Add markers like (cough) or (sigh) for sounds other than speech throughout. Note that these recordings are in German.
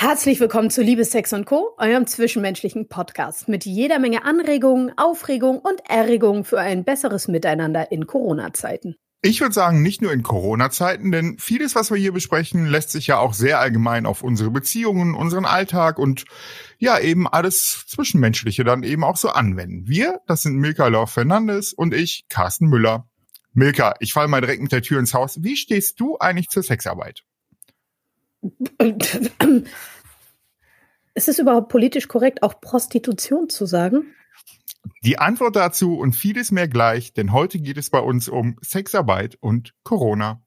Herzlich willkommen zu Liebe, Sex und Co., eurem zwischenmenschlichen Podcast mit jeder Menge Anregungen, Aufregung und Erregung für ein besseres Miteinander in Corona-Zeiten. Ich würde sagen, nicht nur in Corona-Zeiten, denn vieles, was wir hier besprechen, lässt sich ja auch sehr allgemein auf unsere Beziehungen, unseren Alltag und ja, eben alles Zwischenmenschliche dann eben auch so anwenden. Wir, das sind Milka Lauf Fernandes und ich, Carsten Müller. Milka, ich falle mal direkt mit der Tür ins Haus. Wie stehst du eigentlich zur Sexarbeit? Ist es überhaupt politisch korrekt, auch Prostitution zu sagen? Die Antwort dazu und vieles mehr gleich, denn heute geht es bei uns um Sexarbeit und Corona.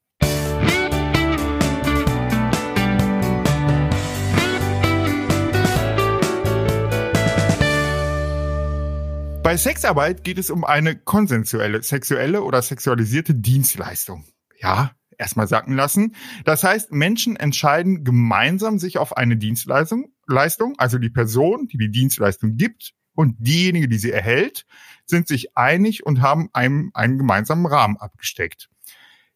Bei Sexarbeit geht es um eine konsensuelle, sexuelle oder sexualisierte Dienstleistung. Ja, erstmal sacken lassen. Das heißt, Menschen entscheiden gemeinsam sich auf eine Dienstleistung, Leistung, also die Person, die die Dienstleistung gibt und diejenige, die sie erhält, sind sich einig und haben einem einen gemeinsamen Rahmen abgesteckt.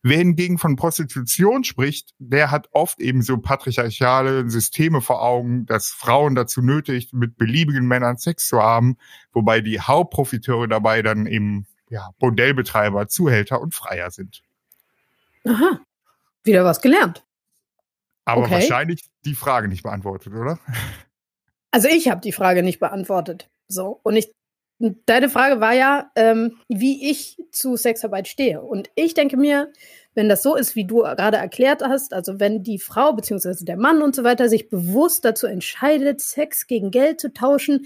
Wer hingegen von Prostitution spricht, der hat oft eben so patriarchale Systeme vor Augen, dass Frauen dazu nötigt, mit beliebigen Männern Sex zu haben, wobei die Hauptprofiteure dabei dann eben ja, Bordellbetreiber, Zuhälter und Freier sind. Aha, wieder was gelernt. Aber okay. wahrscheinlich die Frage nicht beantwortet, oder? (laughs) Also ich habe die Frage nicht beantwortet. So und ich. Deine Frage war ja, ähm, wie ich zu Sexarbeit stehe. Und ich denke mir, wenn das so ist, wie du gerade erklärt hast, also wenn die Frau bzw. der Mann und so weiter sich bewusst dazu entscheidet, Sex gegen Geld zu tauschen,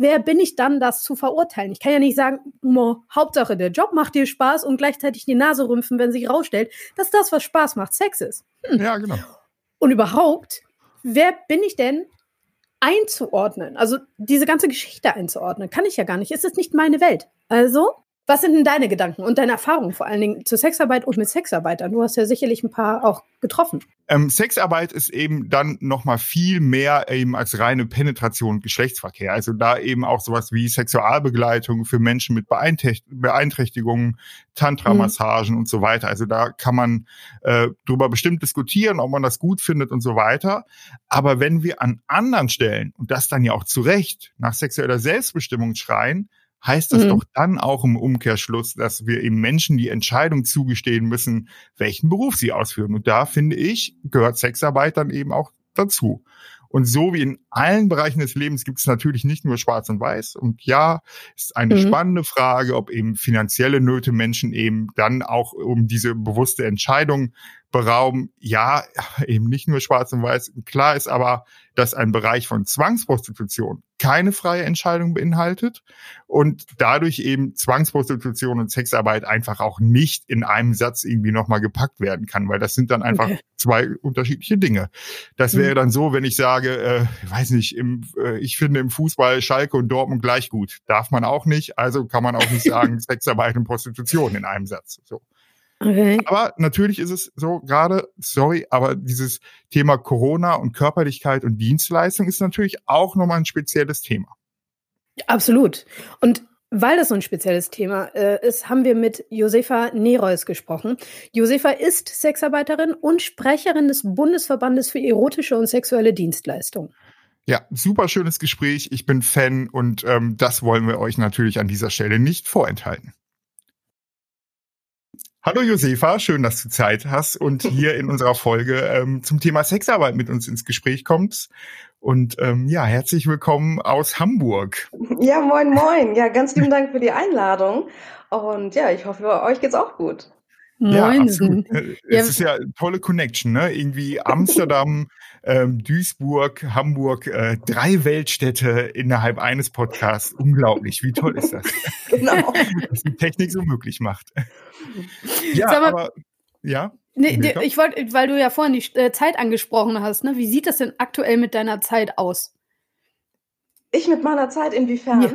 wer bin ich dann, das zu verurteilen? Ich kann ja nicht sagen, mo, Hauptsache der Job macht dir Spaß und gleichzeitig die Nase rümpfen, wenn sich rausstellt, dass das, was Spaß macht, Sex ist. Hm. Ja, genau. Und überhaupt, wer bin ich denn, einzuordnen? Also diese ganze Geschichte einzuordnen, kann ich ja gar nicht. Es ist nicht meine Welt. Also was sind denn deine Gedanken und deine Erfahrungen vor allen Dingen zur Sexarbeit und mit Sexarbeitern? Du hast ja sicherlich ein paar auch getroffen. Ähm, Sexarbeit ist eben dann noch mal viel mehr eben als reine Penetration und Geschlechtsverkehr. Also da eben auch sowas wie Sexualbegleitung für Menschen mit Beeinträchtigungen, Tantra-Massagen mhm. und so weiter. Also da kann man äh, drüber bestimmt diskutieren, ob man das gut findet und so weiter. Aber wenn wir an anderen Stellen und das dann ja auch zu Recht nach sexueller Selbstbestimmung schreien, heißt das mhm. doch dann auch im Umkehrschluss, dass wir eben Menschen die Entscheidung zugestehen müssen, welchen Beruf sie ausführen. Und da finde ich, gehört Sexarbeit dann eben auch dazu. Und so wie in allen Bereichen des Lebens gibt es natürlich nicht nur Schwarz und Weiß. Und ja, ist eine mhm. spannende Frage, ob eben finanzielle Nöte Menschen eben dann auch um diese bewusste Entscheidung berauben. Ja, (laughs) eben nicht nur Schwarz und Weiß. Klar ist aber, dass ein Bereich von Zwangsprostitution keine freie Entscheidung beinhaltet und dadurch eben Zwangsprostitution und Sexarbeit einfach auch nicht in einem Satz irgendwie nochmal gepackt werden kann, weil das sind dann einfach okay. zwei unterschiedliche Dinge. Das wäre mhm. dann so, wenn ich sage, äh, weiß nicht, im, äh, ich finde im Fußball Schalke und Dortmund gleich gut. Darf man auch nicht, also kann man auch nicht (laughs) sagen Sexarbeit und Prostitution in einem Satz. So. Okay. Aber natürlich ist es so gerade, sorry, aber dieses Thema Corona und Körperlichkeit und Dienstleistung ist natürlich auch nochmal ein spezielles Thema. Absolut. Und weil das so ein spezielles Thema äh, ist, haben wir mit Josefa Nereus gesprochen. Josefa ist Sexarbeiterin und Sprecherin des Bundesverbandes für erotische und sexuelle Dienstleistungen. Ja, super schönes Gespräch. Ich bin Fan und ähm, das wollen wir euch natürlich an dieser Stelle nicht vorenthalten. Hallo Josefa, schön, dass du Zeit hast und (laughs) hier in unserer Folge ähm, zum Thema Sexarbeit mit uns ins Gespräch kommst. Und ähm, ja, herzlich willkommen aus Hamburg. Ja, moin, moin. Ja, ganz lieben Dank für die Einladung. Und ja, ich hoffe, euch geht's auch gut. Ja, absolut. Äh, es ist ja tolle Connection, ne? Irgendwie Amsterdam, (laughs) ähm, Duisburg, Hamburg, äh, drei Weltstädte innerhalb eines Podcasts. Unglaublich. Wie toll ist das? Genau. (laughs) Was die Technik so möglich macht. Ja, mal, aber ja. Nee, ich wollte, weil du ja vorhin die äh, Zeit angesprochen hast, ne? Wie sieht das denn aktuell mit deiner Zeit aus? Ich mit meiner Zeit inwiefern? Ja.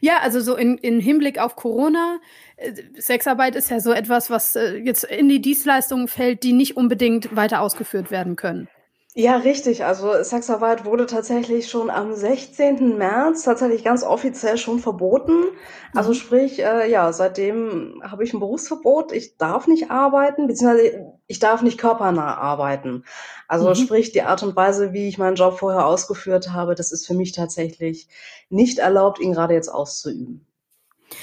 Ja, also so in, in Hinblick auf Corona. Äh, Sexarbeit ist ja so etwas, was äh, jetzt in die Dienstleistungen fällt, die nicht unbedingt weiter ausgeführt werden können. Ja, richtig. Also Sexarbeit wurde tatsächlich schon am 16. März tatsächlich ganz offiziell schon verboten. Also Mhm. sprich, äh, ja, seitdem habe ich ein Berufsverbot. Ich darf nicht arbeiten, beziehungsweise ich darf nicht körpernah arbeiten. Also Mhm. sprich, die Art und Weise, wie ich meinen Job vorher ausgeführt habe, das ist für mich tatsächlich nicht erlaubt, ihn gerade jetzt auszuüben.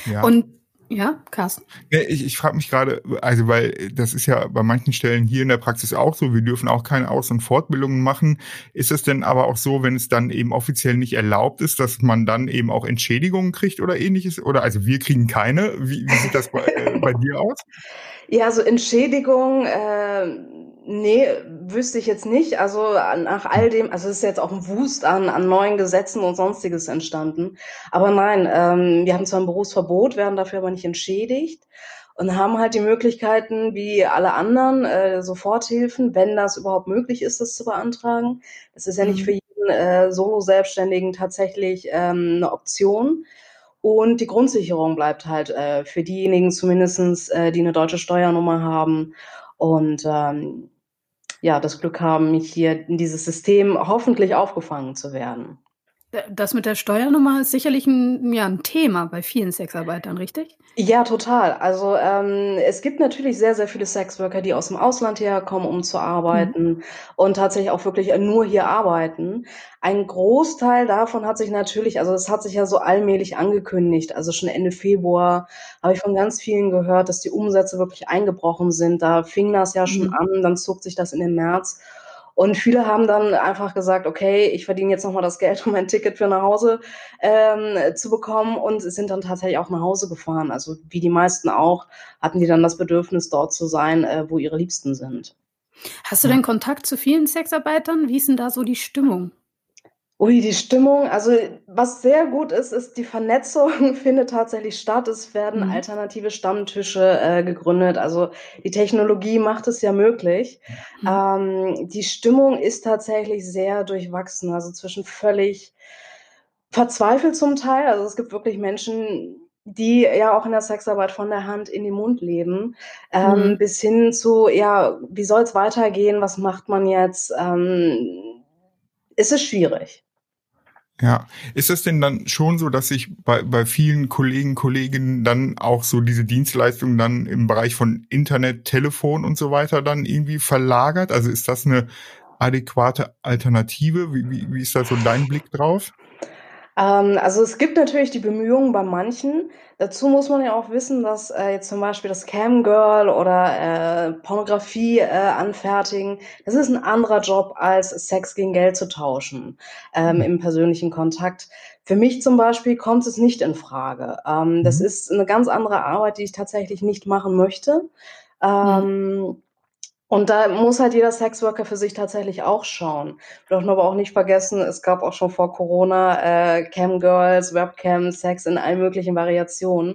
Ja. Und ja, Carsten. Ich ich frage mich gerade, also weil das ist ja bei manchen Stellen hier in der Praxis auch so, wir dürfen auch keine Aus- und Fortbildungen machen. Ist es denn aber auch so, wenn es dann eben offiziell nicht erlaubt ist, dass man dann eben auch Entschädigungen kriegt oder ähnliches? Oder also wir kriegen keine. Wie, wie sieht das bei, äh, bei dir aus? (laughs) Ja, so Entschädigung, äh, nee, wüsste ich jetzt nicht. Also nach all dem, also es ist jetzt auch ein Wust an, an neuen Gesetzen und sonstiges entstanden. Aber nein, ähm, wir haben zwar ein Berufsverbot, werden dafür aber nicht entschädigt und haben halt die Möglichkeiten, wie alle anderen, äh, Soforthilfen, wenn das überhaupt möglich ist, das zu beantragen. Das ist ja nicht Mhm. für jeden äh, Solo-Selbstständigen tatsächlich ähm, eine Option. Und die Grundsicherung bleibt halt äh, für diejenigen zumindestens, äh, die eine deutsche Steuernummer haben und ähm, ja, das Glück haben, hier in dieses System hoffentlich aufgefangen zu werden. Das mit der Steuernummer ist sicherlich ein, ja, ein Thema bei vielen Sexarbeitern, richtig? Ja, total. Also ähm, es gibt natürlich sehr, sehr viele Sexworker, die aus dem Ausland herkommen, um zu arbeiten und tatsächlich auch wirklich nur hier arbeiten. Ein Großteil davon hat sich natürlich, also es hat sich ja so allmählich angekündigt. Also schon Ende Februar habe ich von ganz vielen gehört, dass die Umsätze wirklich eingebrochen sind. Da fing das ja schon Mhm. an, dann zog sich das in den März. Und viele haben dann einfach gesagt, okay, ich verdiene jetzt nochmal das Geld, (laughs) um ein Ticket für nach Hause ähm, zu bekommen und sind dann tatsächlich auch nach Hause gefahren. Also wie die meisten auch, hatten die dann das Bedürfnis, dort zu sein, äh, wo ihre Liebsten sind. Hast du denn Kontakt zu vielen Sexarbeitern? Wie ist denn da so die Stimmung? Ui, die Stimmung, also was sehr gut ist, ist die Vernetzung (laughs) findet tatsächlich statt. Es werden Mhm. alternative Stammtische äh, gegründet. Also die Technologie macht es ja möglich. Mhm. Ähm, die Stimmung ist tatsächlich sehr durchwachsen, also zwischen völlig verzweifelt zum Teil. Also es gibt wirklich Menschen, die ja auch in der Sexarbeit von der Hand in den Mund leben, ähm, Mhm. bis hin zu, ja, wie soll es weitergehen? Was macht man jetzt? Ähm, es ist schwierig. Ja, ist es denn dann schon so, dass sich bei, bei vielen Kollegen, Kolleginnen dann auch so diese Dienstleistung dann im Bereich von Internet, Telefon und so weiter dann irgendwie verlagert? Also ist das eine adäquate Alternative? Wie, wie, wie ist da so dein Blick drauf? Ähm, also es gibt natürlich die Bemühungen bei manchen. Dazu muss man ja auch wissen, dass äh, jetzt zum Beispiel das Camgirl oder äh, Pornografie äh, anfertigen, das ist ein anderer Job als Sex gegen Geld zu tauschen ähm, Mhm. im persönlichen Kontakt. Für mich zum Beispiel kommt es nicht in Frage. Ähm, das Mhm. ist eine ganz andere Arbeit, die ich tatsächlich nicht machen möchte. Ähm, und da muss halt jeder Sexworker für sich tatsächlich auch schauen. Wir dürfen aber auch nicht vergessen, es gab auch schon vor Corona äh, Camgirls, Webcam, Sex in allen möglichen Variationen.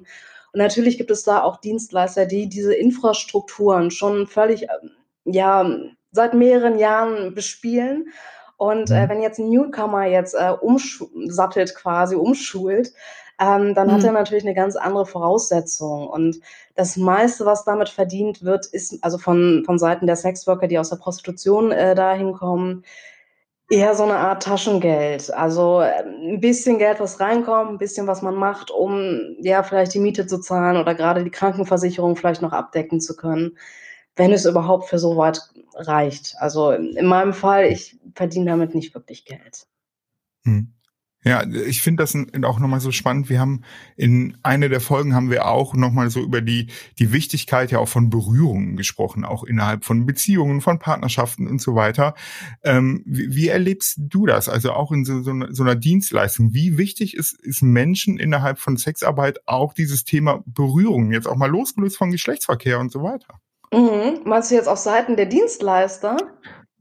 Und natürlich gibt es da auch Dienstleister, die diese Infrastrukturen schon völlig, ähm, ja, seit mehreren Jahren bespielen. Und äh, Mhm. wenn jetzt ein Newcomer jetzt äh, umsattelt quasi, umschult, ähm, dann hat er Mhm. natürlich eine ganz andere Voraussetzung. Und das meiste, was damit verdient wird, ist also von, von Seiten der Sexworker, die aus der Prostitution äh, dahin kommen, eher so eine Art Taschengeld. Also äh, ein bisschen Geld, was reinkommt, ein bisschen, was man macht, um ja vielleicht die Miete zu zahlen oder gerade die Krankenversicherung vielleicht noch abdecken zu können, wenn es überhaupt für so weit reicht. Also in meinem Fall, ich verdiene damit nicht wirklich Geld. Hm. Ja, ich finde das auch nochmal so spannend. Wir haben in einer der Folgen haben wir auch nochmal so über die, die Wichtigkeit ja auch von Berührungen gesprochen, auch innerhalb von Beziehungen, von Partnerschaften und so weiter. Ähm, wie, wie erlebst du das? Also auch in so, so, einer- so einer Dienstleistung. Wie wichtig ist, ist Menschen innerhalb von Sexarbeit auch dieses Thema Berührung, jetzt auch mal losgelöst von Geschlechtsverkehr und so weiter? Mhm. Meinst du jetzt auf Seiten der Dienstleister?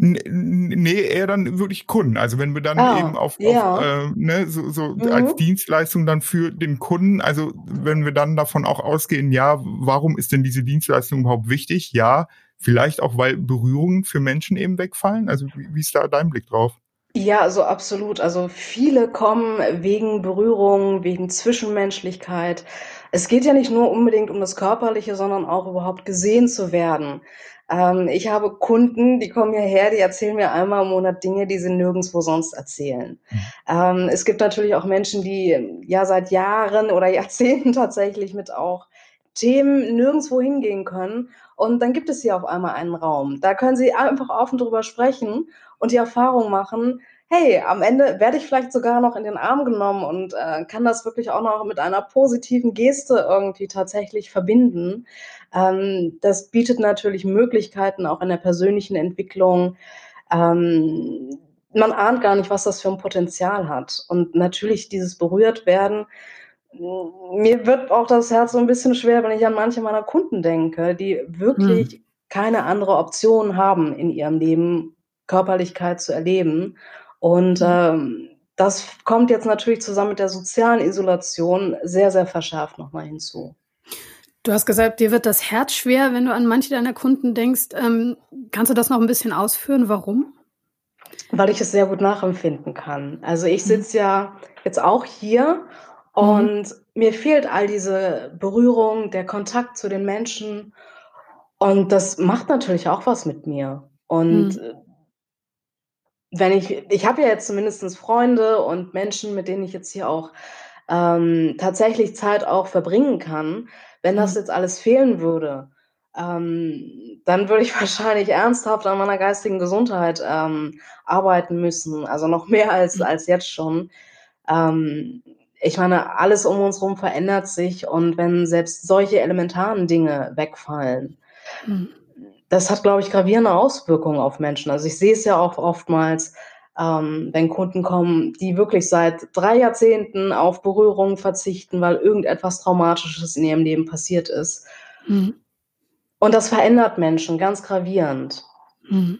Nee, eher dann wirklich Kunden. Also wenn wir dann Ah, eben auf, ja. auf äh, ne, so, so Mhm. als Dienstleistung dann für den Kunden, also wenn wir dann davon auch ausgehen, ja, warum ist denn diese Dienstleistung überhaupt wichtig? Ja, vielleicht auch, weil Berührungen für Menschen eben wegfallen. Also wie, wie ist da dein Blick drauf? Ja, also absolut. Also viele kommen wegen Berührung, wegen Zwischenmenschlichkeit. Es geht ja nicht nur unbedingt um das Körperliche, sondern auch überhaupt gesehen zu werden. Ähm, ich habe Kunden, die kommen hierher, die erzählen mir einmal im Monat Dinge, die sie nirgendwo sonst erzählen. Ähm, es gibt natürlich auch Menschen, die ja seit Jahren oder (laughs) Jahrzehnten tatsächlich mit auch Themen nirgendwo hingehen können. Und dann gibt es hier auf einmal einen Raum. Da können sie einfach offen drüber sprechen und die Erfahrung machen, hey, am Ende werde ich vielleicht sogar noch in den Arm genommen und äh, kann das wirklich auch noch mit einer positiven Geste irgendwie tatsächlich verbinden. Ähm, das bietet natürlich Möglichkeiten auch in der persönlichen Entwicklung. Ähm, man ahnt gar nicht, was das für ein Potenzial hat. Und natürlich dieses berührt werden. Mir wird auch das Herz so ein bisschen schwer, wenn ich an manche meiner Kunden denke, die wirklich hm. keine andere Option haben in ihrem Leben, Körperlichkeit zu erleben und mhm. ähm, das kommt jetzt natürlich zusammen mit der sozialen Isolation sehr, sehr verschärft nochmal hinzu. Du hast gesagt, dir wird das Herz schwer, wenn du an manche deiner Kunden denkst. Ähm, kannst du das noch ein bisschen ausführen? Warum? Weil ich es sehr gut nachempfinden kann. Also ich mhm. sitze ja jetzt auch hier und mhm. mir fehlt all diese Berührung, der Kontakt zu den Menschen. Und das macht natürlich auch was mit mir. Und mhm wenn ich, ich habe ja jetzt zumindest Freunde und Menschen, mit denen ich jetzt hier auch ähm, tatsächlich Zeit auch verbringen kann. Wenn das mhm. jetzt alles fehlen würde, ähm, dann würde ich (laughs) wahrscheinlich ernsthaft an meiner geistigen Gesundheit ähm, arbeiten müssen. Also noch mehr als, mhm. als jetzt schon. Ähm, ich meine, alles um uns herum verändert sich und wenn selbst solche elementaren Dinge wegfallen, mhm das hat, glaube ich, gravierende Auswirkungen auf Menschen. Also ich sehe es ja auch oftmals, ähm, wenn Kunden kommen, die wirklich seit drei Jahrzehnten auf Berührung verzichten, weil irgendetwas Traumatisches in ihrem Leben passiert ist. Mhm. Und das verändert Menschen ganz gravierend. Mhm.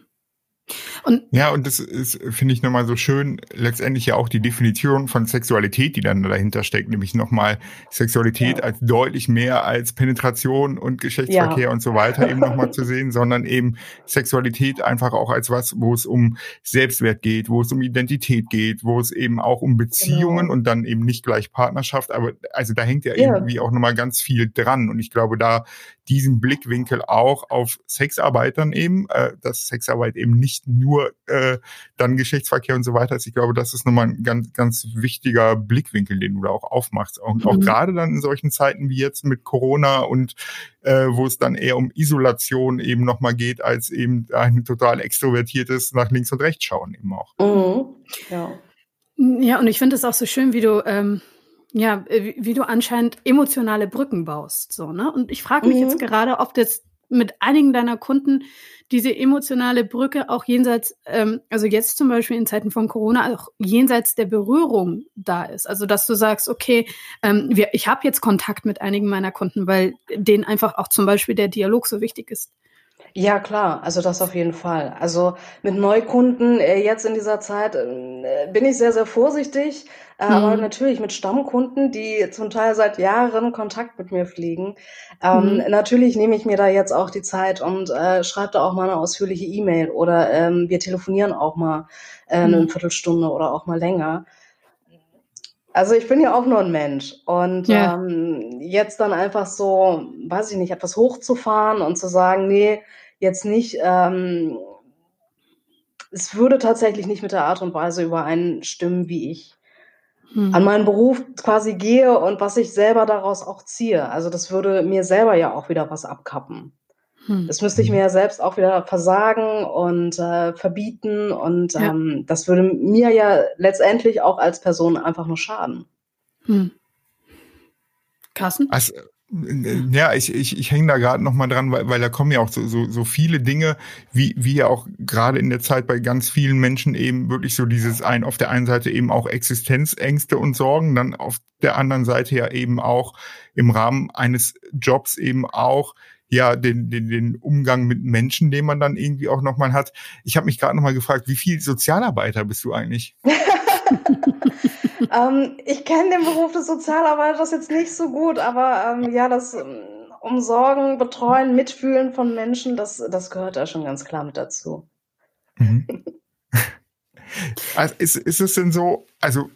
Und ja, und das ist, finde ich, nochmal so schön, letztendlich ja auch die Definition von Sexualität, die dann dahinter steckt, nämlich nochmal Sexualität ja. als deutlich mehr als Penetration und Geschlechtsverkehr ja. und so weiter eben nochmal zu sehen, sondern eben Sexualität einfach auch als was, wo es um Selbstwert geht, wo es um Identität geht, wo es eben auch um Beziehungen genau. und dann eben nicht gleich Partnerschaft, aber also da hängt ja, ja. irgendwie auch nochmal ganz viel dran und ich glaube, da diesen Blickwinkel auch auf Sexarbeitern eben, äh, dass Sexarbeit eben nicht nur äh, dann Geschlechtsverkehr und so weiter ist. Ich glaube, das ist nochmal ein ganz, ganz wichtiger Blickwinkel, den du da auch aufmachst. Und auch mhm. gerade dann in solchen Zeiten wie jetzt mit Corona und äh, wo es dann eher um Isolation eben nochmal geht, als eben ein total extrovertiertes nach links und rechts schauen eben auch. Mhm. Ja. Ja, und ich finde es auch so schön, wie du ähm, ja, wie, wie, du anscheinend emotionale Brücken baust, so, ne? Und ich frage mich mhm. jetzt gerade, ob jetzt mit einigen deiner Kunden diese emotionale Brücke auch jenseits, ähm, also jetzt zum Beispiel in Zeiten von Corona, auch jenseits der Berührung da ist. Also dass du sagst, okay, ähm, wir, ich habe jetzt Kontakt mit einigen meiner Kunden, weil denen einfach auch zum Beispiel der Dialog so wichtig ist. Ja, klar, also das auf jeden Fall. Also mit Neukunden äh, jetzt in dieser Zeit äh, bin ich sehr, sehr vorsichtig, äh, mhm. aber natürlich mit Stammkunden, die zum Teil seit Jahren Kontakt mit mir pflegen. Ähm, mhm. Natürlich nehme ich mir da jetzt auch die Zeit und äh, schreibe da auch mal eine ausführliche E-Mail oder ähm, wir telefonieren auch mal äh, eine mhm. Viertelstunde oder auch mal länger. Also ich bin ja auch nur ein Mensch und ja. ähm, jetzt dann einfach so, weiß ich nicht, etwas hochzufahren und zu sagen, nee, jetzt nicht, ähm, es würde tatsächlich nicht mit der Art und Weise übereinstimmen, wie ich hm. an meinen Beruf quasi gehe und was ich selber daraus auch ziehe. Also das würde mir selber ja auch wieder was abkappen. Hm. Das müsste ich mir ja selbst auch wieder versagen und äh, verbieten und ja. ähm, das würde mir ja letztendlich auch als Person einfach nur schaden. Hm. Carsten? Also, ja, ich, ich, ich hänge da gerade noch mal dran, weil, weil da kommen ja auch so, so, so viele Dinge, wie, wie ja auch gerade in der Zeit bei ganz vielen Menschen eben wirklich so dieses ein, auf der einen Seite eben auch Existenzängste und Sorgen, dann auf der anderen Seite ja eben auch im Rahmen eines Jobs eben auch ja den, den, den Umgang mit Menschen, den man dann irgendwie auch nochmal hat. Ich habe mich gerade nochmal gefragt, wie viel Sozialarbeiter bist du eigentlich? (laughs) ähm, ich kenne den Beruf des Sozialarbeiters jetzt nicht so gut, aber ähm, ja, das ähm, Umsorgen, Betreuen, Mitfühlen von Menschen, das, das gehört da schon ganz klar mit dazu. Mhm. (laughs) also ist, ist es denn so, also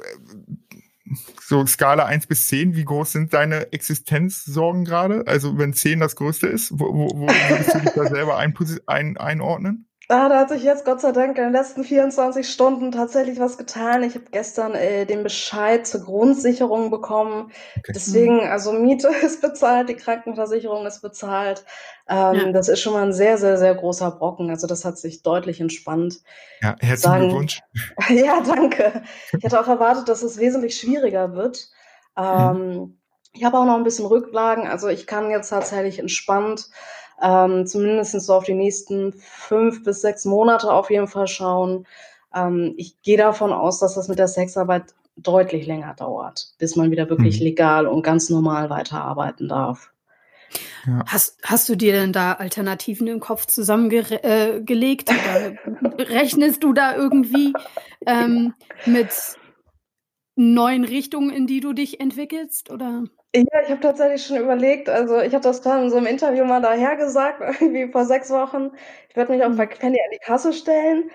So Skala 1 bis 10, wie groß sind deine Existenzsorgen gerade? Also wenn 10 das größte ist, wo, wo, wo würdest du dich da (laughs) selber ein, ein, einordnen? Ah, da hat sich jetzt Gott sei Dank in den letzten 24 Stunden tatsächlich was getan. Ich habe gestern äh, den Bescheid zur Grundsicherung bekommen. Okay. Deswegen, also Miete (laughs) ist bezahlt, die Krankenversicherung ist bezahlt. Ähm, ja. Das ist schon mal ein sehr, sehr, sehr großer Brocken. Also das hat sich deutlich entspannt. Ja, herzlichen Glückwunsch. (laughs) ja, danke. Ich hätte auch erwartet, dass es wesentlich schwieriger wird. Ähm, mhm. Ich habe auch noch ein bisschen Rücklagen. Also ich kann jetzt tatsächlich entspannt ähm, zumindest so auf die nächsten fünf bis sechs Monate auf jeden Fall schauen. Ähm, ich gehe davon aus, dass das mit der Sexarbeit deutlich länger dauert, bis man wieder wirklich mhm. legal und ganz normal weiterarbeiten darf. Ja. Hast, hast du dir denn da Alternativen im Kopf zusammengelegt? Äh, oder (laughs) rechnest du da irgendwie ähm, mit neuen Richtungen, in die du dich entwickelst? Oder? Ja, ich habe tatsächlich schon überlegt, also ich habe das dann in so einem Interview mal daher gesagt, (laughs) irgendwie vor sechs Wochen, ich werde mich auch bei Penny an die Kasse stellen.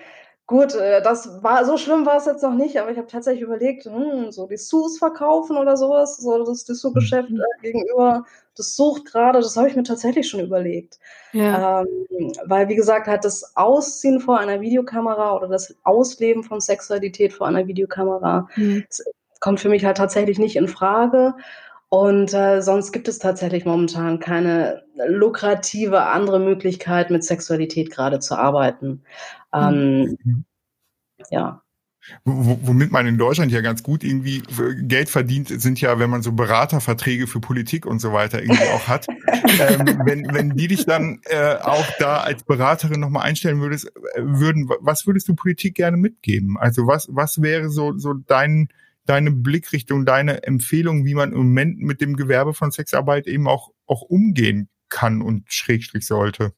Gut, äh, das war so schlimm war es jetzt noch nicht, aber ich habe tatsächlich überlegt, hm, so Dessous verkaufen oder sowas, so das Dessous-Geschäft mhm. äh, gegenüber, das sucht gerade, das habe ich mir tatsächlich schon überlegt. Ja. Ähm, weil, wie gesagt, halt das Ausziehen vor einer Videokamera oder das Ausleben von Sexualität vor einer Videokamera, mhm. kommt für mich halt tatsächlich nicht in Frage. Und äh, sonst gibt es tatsächlich momentan keine lukrative andere Möglichkeit, mit Sexualität gerade zu arbeiten. Ähm, mhm. Ja. Womit man in Deutschland ja ganz gut irgendwie Geld verdient, sind ja, wenn man so Beraterverträge für Politik und so weiter irgendwie auch hat. (laughs) ähm, wenn, wenn die dich dann äh, auch da als Beraterin nochmal einstellen würdest, äh, würden, was würdest du Politik gerne mitgeben? Also was, was wäre so, so dein, deine Blickrichtung, deine Empfehlung, wie man im Moment mit dem Gewerbe von Sexarbeit eben auch, auch umgehen kann und schrägstrich sollte?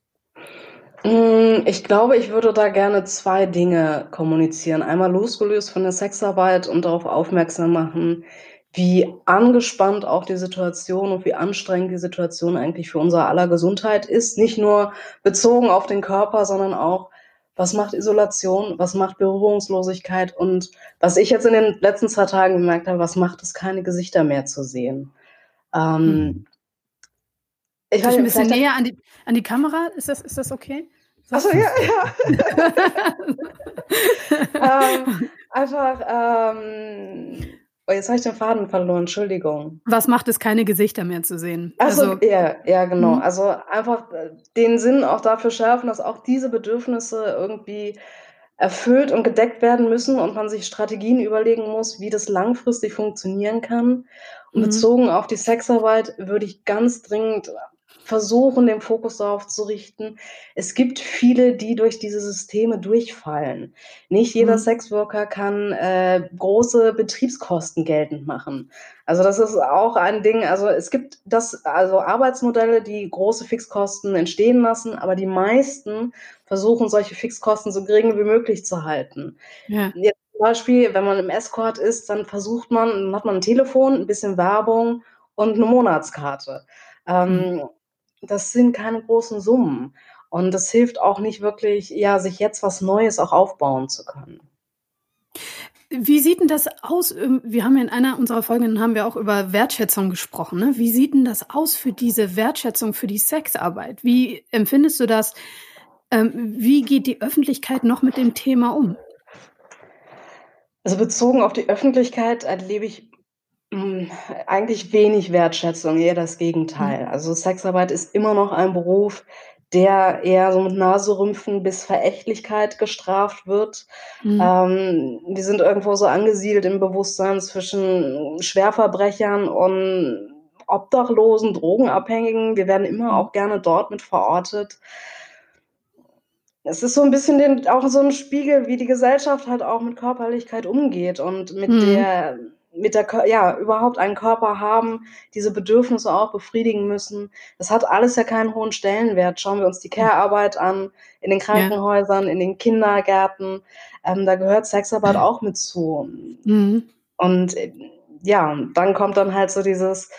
Mm, ich glaube, ich würde da gerne zwei Dinge kommunizieren. Einmal losgelöst von der Sexarbeit und darauf aufmerksam machen, wie angespannt auch die Situation und wie anstrengend die Situation eigentlich für unser aller Gesundheit ist. Nicht nur bezogen auf den Körper, sondern auch was macht Isolation, was macht Berührungslosigkeit und was ich jetzt in den letzten zwei Tagen gemerkt habe, was macht es, keine Gesichter mehr zu sehen. Ähm, hm. Ich weiß, ein bisschen näher an die, an die Kamera, ist das, ist das okay? Achso, ja, ja. (laughs) ähm, einfach, ähm, Oh, jetzt habe ich den Faden verloren, Entschuldigung. Was macht es, keine Gesichter mehr zu sehen? Also, also ja, ja, genau. Mhm. Also einfach äh, den Sinn auch dafür schärfen, dass auch diese Bedürfnisse irgendwie erfüllt und gedeckt werden müssen und man sich Strategien überlegen muss, wie das langfristig funktionieren kann. Und mhm. bezogen auf die Sexarbeit würde ich ganz dringend versuchen, den Fokus darauf zu richten. Es gibt viele, die durch diese Systeme durchfallen. Nicht jeder mhm. Sexworker kann äh, große Betriebskosten geltend machen. Also das ist auch ein Ding. Also es gibt das, also Arbeitsmodelle, die große Fixkosten entstehen lassen, aber die meisten versuchen, solche Fixkosten so gering wie möglich zu halten. Ja. Jetzt zum Beispiel, wenn man im Escort ist, dann versucht man, dann hat man ein Telefon, ein bisschen Werbung und eine Monatskarte. Ähm, mhm das sind keine großen Summen. Und das hilft auch nicht wirklich, ja, sich jetzt was Neues auch aufbauen zu können. Wie sieht denn das aus? Ähm, wir haben ja in einer unserer Folgen haben wir auch über Wertschätzung gesprochen. Ne? Wie sieht denn das aus für diese Wertschätzung für die Sexarbeit? Wie empfindest du das? Ähm, wie geht die Öffentlichkeit noch mit dem Thema um? Also bezogen auf die Öffentlichkeit erlebe ich eigentlich wenig Wertschätzung, eher das Gegenteil. Mhm. Also Sexarbeit ist immer noch ein Beruf, der eher so mit Naserümpfen bis Verächtlichkeit gestraft wird. Mhm. Ähm, wir sind irgendwo so angesiedelt im Bewusstsein zwischen Schwerverbrechern und Obdachlosen, Drogenabhängigen. Wir werden immer mhm. auch gerne dort mit verortet. Es ist so ein bisschen den, auch so ein Spiegel, wie die Gesellschaft halt auch mit Körperlichkeit umgeht und mit mhm. der mit der, ja, überhaupt einen Körper haben, diese Bedürfnisse auch befriedigen müssen. Das hat alles ja keinen hohen Stellenwert. Schauen wir uns die Care-Arbeit an, in den Krankenhäusern, ja. in den Kindergärten. Ähm, da gehört Sexarbeit ja. auch mit zu. Mhm. Und ja, dann kommt dann halt so dieses,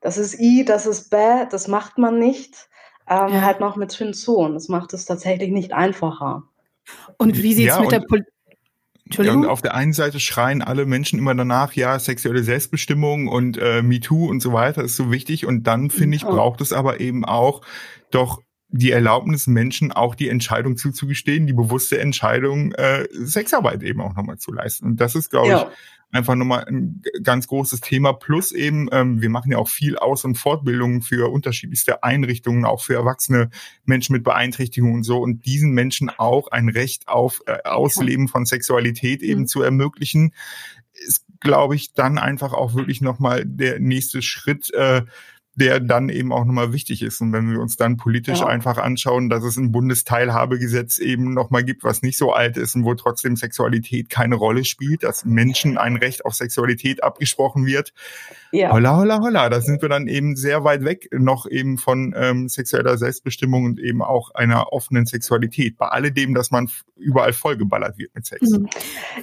das ist I, das ist Bä, das macht man nicht, ähm, ja. halt noch mit hinzu. Und das macht es tatsächlich nicht einfacher. Und wie sieht's mit der Politik? Ja, und auf der einen Seite schreien alle Menschen immer danach, ja, sexuelle Selbstbestimmung und äh, MeToo und so weiter ist so wichtig. Und dann, finde ich, braucht es aber eben auch doch die Erlaubnis Menschen auch die Entscheidung zuzugestehen, die bewusste Entscheidung, äh, Sexarbeit eben auch nochmal zu leisten. Und das ist, glaube ja. ich, einfach nochmal ein ganz großes Thema. Plus eben, ähm, wir machen ja auch viel Aus- und Fortbildungen für unterschiedlichste Einrichtungen, auch für erwachsene Menschen mit Beeinträchtigungen und so. Und diesen Menschen auch ein Recht auf äh, Ausleben von Sexualität eben mhm. zu ermöglichen, ist, glaube ich, dann einfach auch wirklich nochmal der nächste Schritt, äh, der dann eben auch nochmal wichtig ist. Und wenn wir uns dann politisch ja. einfach anschauen, dass es ein Bundesteilhabegesetz eben nochmal gibt, was nicht so alt ist und wo trotzdem Sexualität keine Rolle spielt, dass Menschen ein Recht auf Sexualität abgesprochen wird. Ja. Holla, holla, holla. Da sind wir dann eben sehr weit weg noch eben von ähm, sexueller Selbstbestimmung und eben auch einer offenen Sexualität. Bei alledem, dass man überall vollgeballert wird mit Sex. Mhm.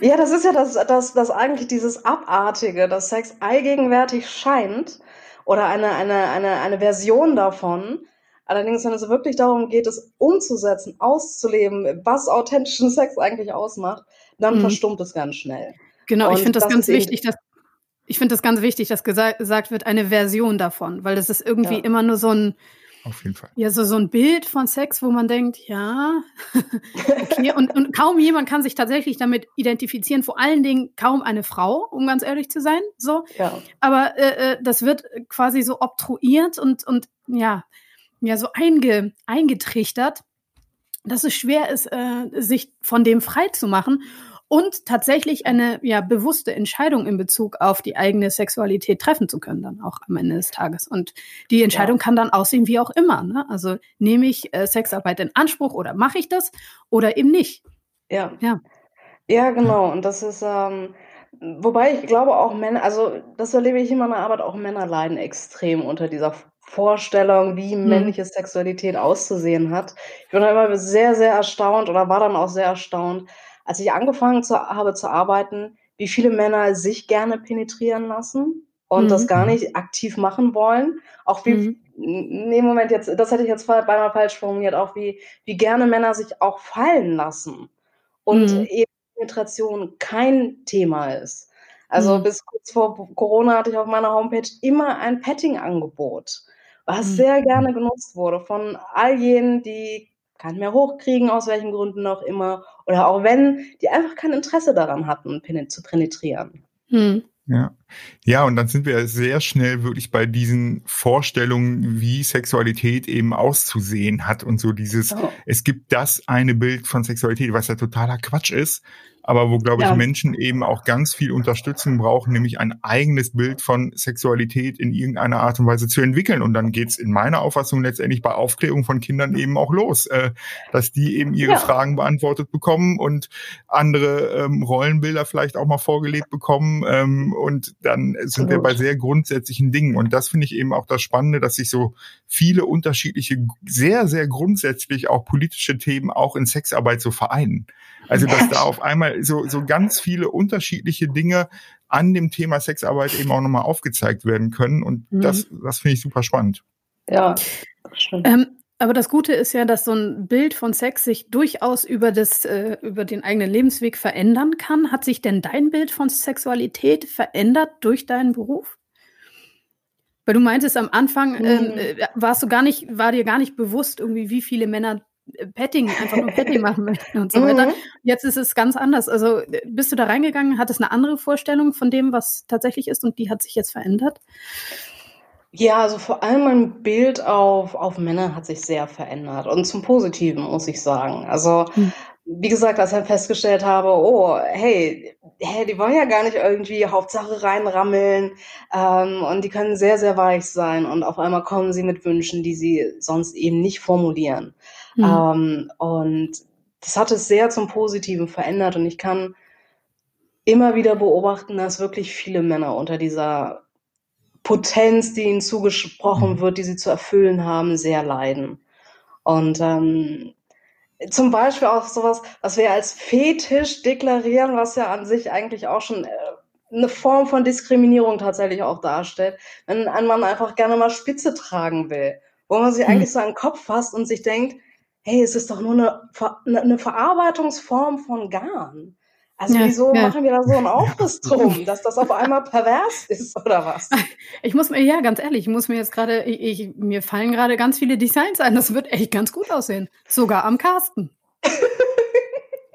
Ja, das ist ja das, das, das eigentlich dieses Abartige, dass Sex allgegenwärtig scheint oder eine, eine, eine, eine Version davon. Allerdings, wenn es wirklich darum geht, es umzusetzen, auszuleben, was authentischen (laughs) Sex eigentlich ausmacht, dann mhm. verstummt es ganz schnell. Genau, Und ich finde das, das ganz wichtig, dass ich finde das ganz wichtig, dass gesagt wird, eine Version davon, weil das ist irgendwie ja. immer nur so ein, auf jeden Fall. Ja, so, so ein Bild von Sex, wo man denkt, ja, (laughs) okay. Und, und kaum jemand kann sich tatsächlich damit identifizieren, vor allen Dingen kaum eine Frau, um ganz ehrlich zu sein. So. Ja. Aber äh, äh das wird quasi so obtruiert und, und ja, ja, so einge, eingetrichtert, dass es schwer ist, äh, sich von dem frei zu machen und tatsächlich eine ja bewusste Entscheidung in Bezug auf die eigene Sexualität treffen zu können, dann auch am Ende des Tages. Und die Entscheidung ja. kann dann aussehen wie auch immer. Ne? Also nehme ich äh, Sexarbeit in Anspruch oder mache ich das oder eben nicht. Ja. Ja, ja genau. Und das ist, ähm, wobei ich glaube auch Männer, also das erlebe ich in meiner Arbeit, auch Männer leiden extrem unter dieser Vorstellung, wie hm. männliche Sexualität auszusehen hat. Ich bin immer sehr, sehr erstaunt oder war dann auch sehr erstaunt, als ich angefangen zu, habe zu arbeiten, wie viele Männer sich gerne penetrieren lassen und mhm. das gar nicht aktiv machen wollen. Auch wie, mhm. nee, Moment, jetzt, das hätte ich jetzt beinahe falsch formuliert, auch wie, wie gerne Männer sich auch fallen lassen und mhm. eben Penetration kein Thema ist. Also mhm. bis kurz vor Corona hatte ich auf meiner Homepage immer ein Petting-Angebot, was mhm. sehr gerne genutzt wurde von all jenen, die keinen mehr hochkriegen, aus welchen Gründen auch immer, oder auch wenn, die einfach kein Interesse daran hatten, zu penetrieren. Hm. Ja. Ja, und dann sind wir sehr schnell wirklich bei diesen Vorstellungen, wie Sexualität eben auszusehen hat und so dieses, oh. es gibt das eine Bild von Sexualität, was ja totaler Quatsch ist, aber wo, glaube ich, Menschen eben auch ganz viel Unterstützung brauchen, nämlich ein eigenes Bild von Sexualität in irgendeiner Art und Weise zu entwickeln. Und dann geht's in meiner Auffassung letztendlich bei Aufklärung von Kindern eben auch los, äh, dass die eben ihre ja. Fragen beantwortet bekommen und andere ähm, Rollenbilder vielleicht auch mal vorgelebt bekommen. Ähm, und dann sind Absolut. wir bei sehr grundsätzlichen Dingen. Und das finde ich eben auch das Spannende, dass sich so viele unterschiedliche, sehr, sehr grundsätzlich auch politische Themen auch in Sexarbeit so vereinen. Also dass da (laughs) auf einmal so, so ganz viele unterschiedliche Dinge an dem Thema Sexarbeit eben auch nochmal aufgezeigt werden können. Und mhm. das, das finde ich super spannend. Ja, ähm, aber das Gute ist ja, dass so ein Bild von Sex sich durchaus über, das, äh, über den eigenen Lebensweg verändern kann. Hat sich denn dein Bild von Sexualität verändert durch deinen Beruf? Weil du meintest am Anfang, ähm, mhm. äh, warst du gar nicht, war dir gar nicht bewusst, irgendwie, wie viele Männer Petting, einfach nur Petting machen (laughs) möchten und so weiter. Mhm. Jetzt ist es ganz anders. Also bist du da reingegangen, hattest eine andere Vorstellung von dem, was tatsächlich ist und die hat sich jetzt verändert? Ja, also vor allem mein Bild auf, auf Männer hat sich sehr verändert und zum Positiven, muss ich sagen. Also, hm. wie gesagt, als ich festgestellt habe, oh, hey, hey, die wollen ja gar nicht irgendwie Hauptsache reinrammeln ähm, und die können sehr, sehr weich sein und auf einmal kommen sie mit Wünschen, die sie sonst eben nicht formulieren. Mhm. Ähm, und das hat es sehr zum Positiven verändert und ich kann immer wieder beobachten, dass wirklich viele Männer unter dieser Potenz, die ihnen zugesprochen mhm. wird, die sie zu erfüllen haben, sehr leiden. Und ähm, zum Beispiel auch sowas, was wir als Fetisch deklarieren, was ja an sich eigentlich auch schon äh, eine Form von Diskriminierung tatsächlich auch darstellt, wenn ein Mann einfach gerne mal Spitze tragen will, wo man sich mhm. eigentlich so an den Kopf fasst und sich denkt, hey, es ist doch nur eine, eine Verarbeitungsform von Garn. Also ja, wieso ja. machen wir da so einen (laughs) Aufriss drum, dass das auf einmal pervers ist oder was? (laughs) Ich muss mir, ja, ganz ehrlich, ich muss mir jetzt gerade, ich, ich, mir fallen gerade ganz viele Designs ein. Das wird echt ganz gut aussehen. Sogar am Carsten. (laughs)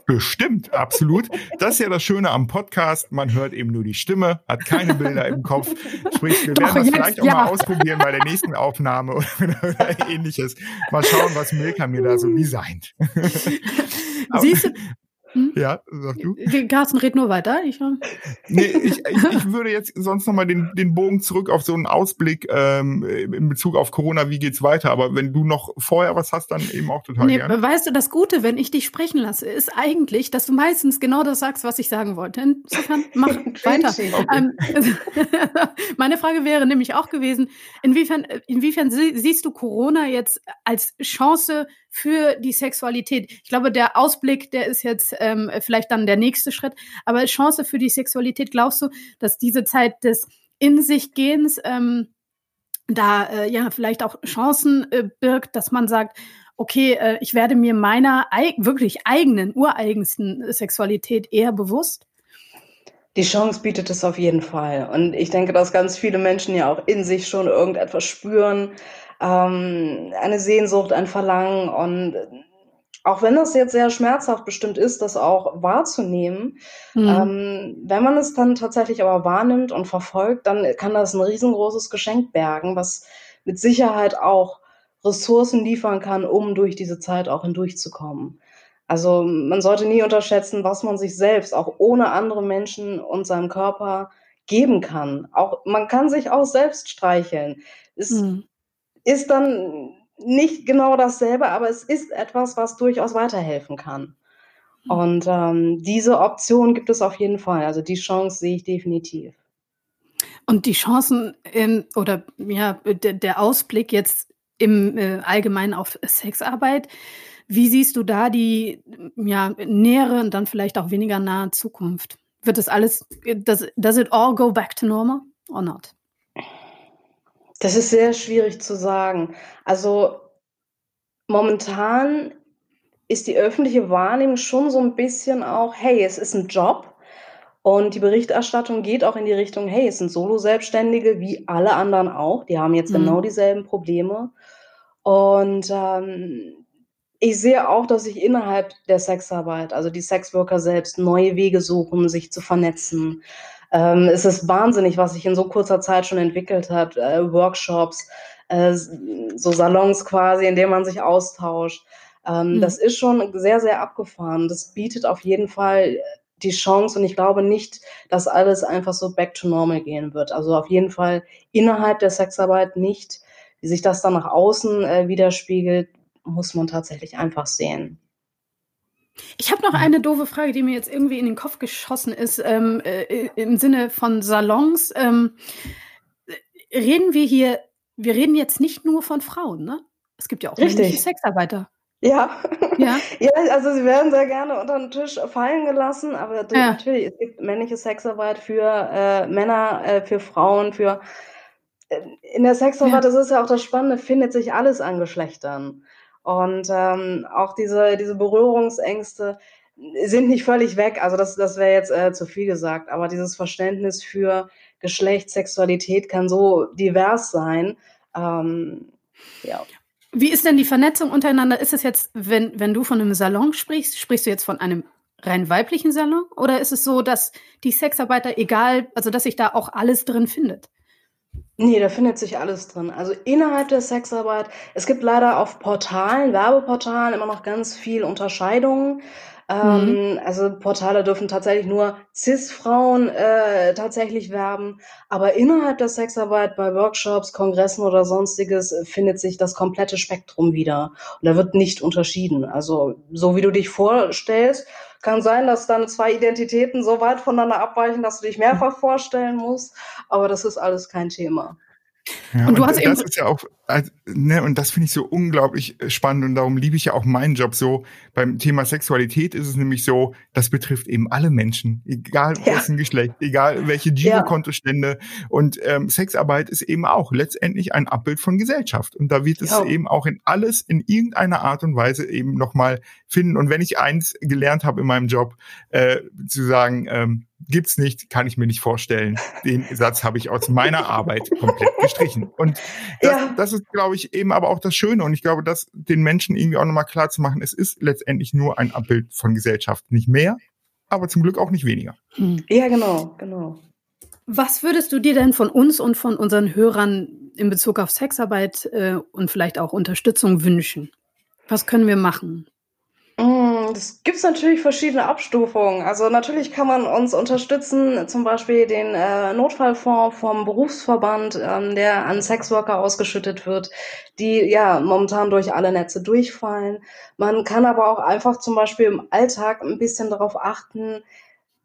Bestimmt, absolut. Das ist ja das Schöne am Podcast. Man hört eben nur die Stimme, hat keine Bilder im Kopf. Sprich, wir Doch, werden das jetzt, vielleicht auch ja. mal ausprobieren bei der nächsten Aufnahme oder, oder ähnliches. Mal schauen, was Milka mir da so designt. Siehst du, hm? Ja, sag du. Carsten, red nur weiter. Ich, nee, ich, (laughs) ich, ich würde jetzt sonst nochmal den, den Bogen zurück auf so einen Ausblick ähm, in Bezug auf Corona, wie geht's weiter? Aber wenn du noch vorher was hast, dann eben auch total nee, gerne. Weißt du, das Gute, wenn ich dich sprechen lasse, ist eigentlich, dass du meistens genau das sagst, was ich sagen wollte. Insofern, mach (laughs) weiter. Okay. Ähm, (laughs) meine Frage wäre nämlich auch gewesen, inwiefern, inwiefern siehst du Corona jetzt als Chance für die Sexualität. Ich glaube, der Ausblick, der ist jetzt ähm, vielleicht dann der nächste Schritt, aber Chance für die Sexualität, glaubst du, dass diese Zeit des In sich Gehens ähm, da äh, ja vielleicht auch Chancen äh, birgt, dass man sagt, okay, äh, ich werde mir meiner eig wirklich eigenen, ureigensten Sexualität eher bewusst? Die Chance bietet es auf jeden Fall. Und ich denke, dass ganz viele Menschen ja auch in sich schon irgendetwas spüren, ähm, eine Sehnsucht, ein Verlangen und auch wenn das jetzt sehr schmerzhaft bestimmt ist, das auch wahrzunehmen, mhm. ähm, wenn man es dann tatsächlich aber wahrnimmt und verfolgt, dann kann das ein riesengroßes Geschenk bergen, was mit Sicherheit auch Ressourcen liefern kann, um durch diese Zeit auch hindurchzukommen. Also man sollte nie unterschätzen, was man sich selbst auch ohne andere Menschen und seinem Körper geben kann. Auch man kann sich auch selbst streicheln. Es mhm. Ist dann nicht genau dasselbe, aber es ist etwas, was durchaus weiterhelfen kann. Mhm. Und ähm, diese Option gibt es auf jeden Fall. Also die Chance sehe ich definitiv. Und die Chancen in, oder ja, der, der Ausblick jetzt im äh, Allgemeinen auf Sexarbeit, wie siehst du da die ja, nähere und dann vielleicht auch weniger nahe Zukunft? Wird das alles, does, does it all go back to normal or not? Das ist sehr schwierig zu sagen. Also momentan ist die öffentliche Wahrnehmung schon so ein bisschen auch, hey, es ist ein Job. Und die Berichterstattung geht auch in die Richtung, hey, es sind Solo-Selbstständige wie alle anderen auch. Die haben jetzt mhm. genau dieselben Probleme. Und ähm, ich sehe auch, dass sich innerhalb der Sexarbeit, also die Sexworker selbst, neue Wege suchen, sich zu vernetzen, ähm, es ist wahnsinnig, was sich in so kurzer Zeit schon entwickelt hat. Äh, Workshops, äh, so Salons quasi, in denen man sich austauscht. Ähm, mhm. Das ist schon sehr, sehr abgefahren. Das bietet auf jeden Fall die Chance und ich glaube nicht, dass alles einfach so back to normal gehen wird. Also auf jeden Fall innerhalb der Sexarbeit nicht. Wie sich das dann nach außen äh, widerspiegelt, muss man tatsächlich einfach sehen. Ich habe noch eine doofe Frage, die mir jetzt irgendwie in den Kopf geschossen ist, ähm, äh, im Sinne von Salons. Ähm, reden wir hier, wir reden jetzt nicht nur von Frauen, ne? Es gibt ja auch Richtig. männliche Sexarbeiter. Ja. ja. (laughs) ja, also sie werden sehr gerne unter den Tisch fallen gelassen, aber ja. natürlich, es gibt männliche Sexarbeit für äh, Männer, äh, für Frauen, für äh, in der Sexarbeit, ja. das ist ja auch das Spannende, findet sich alles an Geschlechtern. Und ähm, auch diese, diese Berührungsängste sind nicht völlig weg. Also das, das wäre jetzt äh, zu viel gesagt. Aber dieses Verständnis für Geschlecht, Sexualität kann so divers sein. Ähm, ja. Wie ist denn die Vernetzung untereinander? Ist es jetzt, wenn, wenn du von einem Salon sprichst, sprichst du jetzt von einem rein weiblichen Salon? Oder ist es so, dass die Sexarbeiter, egal, also dass sich da auch alles drin findet? Nee, da findet sich alles drin. Also innerhalb der Sexarbeit, es gibt leider auf Portalen, Werbeportalen immer noch ganz viel Unterscheidungen. Ähm, mhm. Also Portale dürfen tatsächlich nur CIS-Frauen äh, tatsächlich werben, aber innerhalb der Sexarbeit bei Workshops, Kongressen oder sonstiges äh, findet sich das komplette Spektrum wieder und da wird nicht unterschieden. Also so wie du dich vorstellst, kann sein, dass dann zwei Identitäten so weit voneinander abweichen, dass du dich mehrfach vorstellen musst, aber das ist alles kein Thema. Ja, und du hast eben das ist ja auch also, ne, und das finde ich so unglaublich äh, spannend und darum liebe ich ja auch meinen Job so. Beim Thema Sexualität ist es nämlich so, das betrifft eben alle Menschen, egal ja. wessen Geschlecht, egal welche Girokontostände. Ja. Und ähm, Sexarbeit ist eben auch letztendlich ein Abbild von Gesellschaft. Und da wird es ja. eben auch in alles in irgendeiner Art und Weise eben nochmal finden. Und wenn ich eins gelernt habe in meinem Job, äh, zu sagen, ähm, gibt's nicht, kann ich mir nicht vorstellen. Den Satz habe ich aus meiner Arbeit komplett gestrichen. Und das, ja. das ist, glaube ich, eben aber auch das Schöne. Und ich glaube, das den Menschen irgendwie auch nochmal klar zu machen, es ist letztendlich nur ein Abbild von Gesellschaft. Nicht mehr, aber zum Glück auch nicht weniger. Hm. Ja, genau, genau. Was würdest du dir denn von uns und von unseren Hörern in Bezug auf Sexarbeit äh, und vielleicht auch Unterstützung wünschen? Was können wir machen? Es gibt natürlich verschiedene Abstufungen. Also natürlich kann man uns unterstützen, zum Beispiel den äh, Notfallfonds vom Berufsverband, ähm, der an Sexworker ausgeschüttet wird, die ja momentan durch alle Netze durchfallen. Man kann aber auch einfach zum Beispiel im Alltag ein bisschen darauf achten,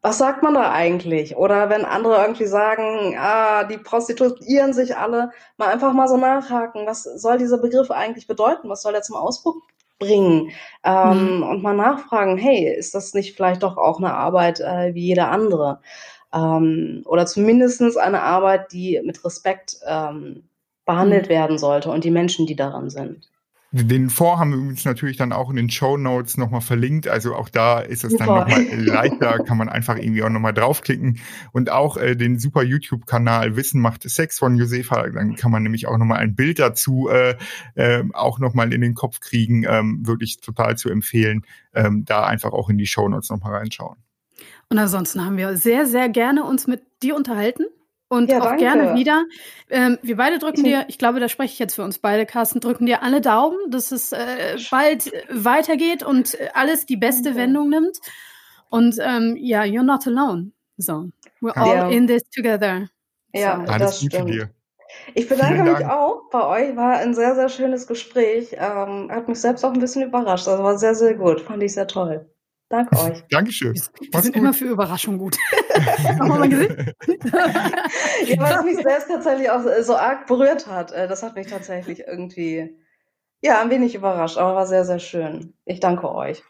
was sagt man da eigentlich? Oder wenn andere irgendwie sagen, ah, die prostituieren sich alle, mal einfach mal so nachhaken, was soll dieser Begriff eigentlich bedeuten? Was soll er zum Ausdruck bringen ähm, mhm. und mal nachfragen, hey, ist das nicht vielleicht doch auch eine Arbeit äh, wie jede andere? Ähm, oder zumindestens eine Arbeit, die mit Respekt ähm, behandelt mhm. werden sollte und die Menschen, die daran sind. Den Fonds haben wir übrigens natürlich dann auch in den Show Notes nochmal verlinkt. Also auch da ist es dann nochmal leichter, (laughs) kann man einfach irgendwie auch nochmal draufklicken. Und auch äh, den super YouTube-Kanal Wissen macht Sex von Josefa, dann kann man nämlich auch nochmal ein Bild dazu äh, äh, auch nochmal in den Kopf kriegen. Ähm, wirklich total zu empfehlen, ähm, da einfach auch in die Show Notes nochmal reinschauen. Und ansonsten haben wir sehr, sehr gerne uns mit dir unterhalten. Und ja, auch danke. gerne wieder. Ähm, wir beide drücken dir, ich glaube, da spreche ich jetzt für uns beide, Carsten, drücken dir alle Daumen, dass es äh, bald weitergeht und alles die beste danke. Wendung nimmt. Und ähm, ja, you're not alone. So, we're all ja. in this together. Ja, so. das stimmt. Dir. Ich bedanke mich auch bei euch. War ein sehr, sehr schönes Gespräch. Ähm, hat mich selbst auch ein bisschen überrascht. Also war sehr, sehr gut. Fand ich sehr toll. Danke (laughs) euch. Dankeschön. Wir sind gut. immer für Überraschung gut. (laughs) mal gesehen? (laughs) ja, weil es mich selbst tatsächlich auch so arg berührt hat. Äh, das hat mich tatsächlich irgendwie, ja, ein wenig überrascht, aber war sehr, sehr schön. Ich danke euch.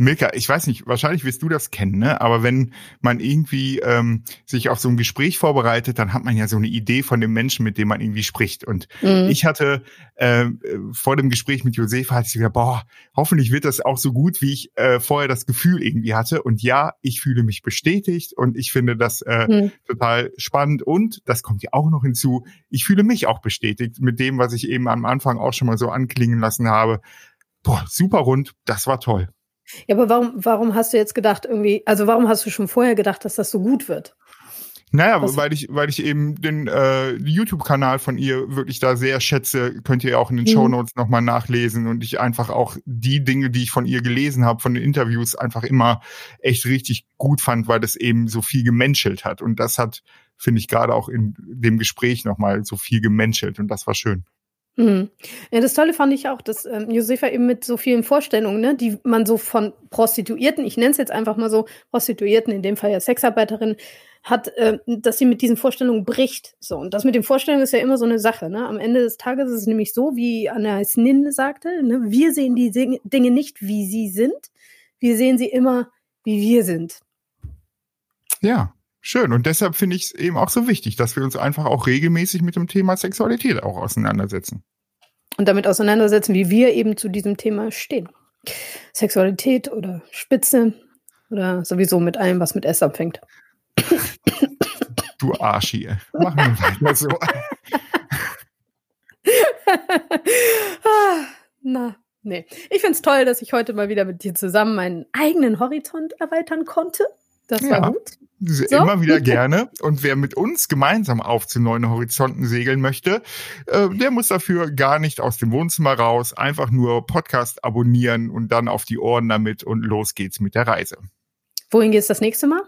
Milka, ich weiß nicht, wahrscheinlich wirst du das kennen, ne? aber wenn man irgendwie ähm, sich auf so ein Gespräch vorbereitet, dann hat man ja so eine Idee von dem Menschen, mit dem man irgendwie spricht. Und mhm. ich hatte äh, vor dem Gespräch mit Josefa, hatte ich gedacht, boah, hoffentlich wird das auch so gut, wie ich äh, vorher das Gefühl irgendwie hatte. Und ja, ich fühle mich bestätigt und ich finde das äh, mhm. total spannend. Und das kommt ja auch noch hinzu, ich fühle mich auch bestätigt mit dem, was ich eben am Anfang auch schon mal so anklingen lassen habe. Boah, super rund, das war toll. Ja, aber warum, warum hast du jetzt gedacht, irgendwie, also warum hast du schon vorher gedacht, dass das so gut wird? Naja, Was? weil ich, weil ich eben den äh, YouTube-Kanal von ihr wirklich da sehr schätze, könnt ihr auch in den mhm. Show Notes nochmal nachlesen und ich einfach auch die Dinge, die ich von ihr gelesen habe, von den Interviews, einfach immer echt richtig gut fand, weil das eben so viel gemenschelt hat. Und das hat, finde ich, gerade auch in dem Gespräch nochmal so viel gemenschelt und das war schön. Mhm. Ja, das Tolle fand ich auch, dass ähm, Josefa eben mit so vielen Vorstellungen, ne, die man so von Prostituierten, ich nenne es jetzt einfach mal so, Prostituierten, in dem Fall ja Sexarbeiterin, hat, äh, dass sie mit diesen Vorstellungen bricht. So, und das mit den Vorstellungen ist ja immer so eine Sache. Ne? Am Ende des Tages ist es nämlich so, wie Anna Snin sagte, ne? wir sehen die Dinge nicht, wie sie sind, wir sehen sie immer, wie wir sind. Ja, Schön. Und deshalb finde ich es eben auch so wichtig, dass wir uns einfach auch regelmäßig mit dem Thema Sexualität auch auseinandersetzen. Und damit auseinandersetzen, wie wir eben zu diesem Thema stehen. Sexualität oder Spitze oder sowieso mit allem, was mit S anfängt. Du Arsch hier. Machen wir weiter so. (laughs) Na, nee. Ich finde es toll, dass ich heute mal wieder mit dir zusammen meinen eigenen Horizont erweitern konnte. Das war ja, gut. So? Immer wieder (laughs) gerne. Und wer mit uns gemeinsam auf zu neuen Horizonten segeln möchte, äh, der muss dafür gar nicht aus dem Wohnzimmer raus, einfach nur Podcast abonnieren und dann auf die Ohren damit und los geht's mit der Reise. Wohin geht's das nächste Mal?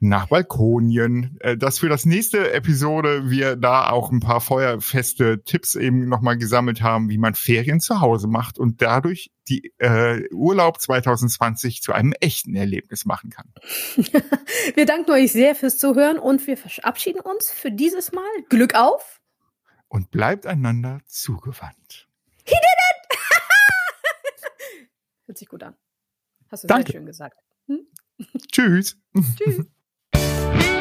Nach Balkonien. Äh, dass für das nächste Episode wir da auch ein paar feuerfeste Tipps eben nochmal gesammelt haben, wie man Ferien zu Hause macht und dadurch die äh, Urlaub 2020 zu einem echten Erlebnis machen kann. (laughs) wir danken euch sehr fürs Zuhören und wir verabschieden uns für dieses Mal. Glück auf! und bleibt einander zugewandt. He did it! Hört sich gut an. Hast du Danke. sehr schön gesagt. Tschüss. Tschüss. (laughs)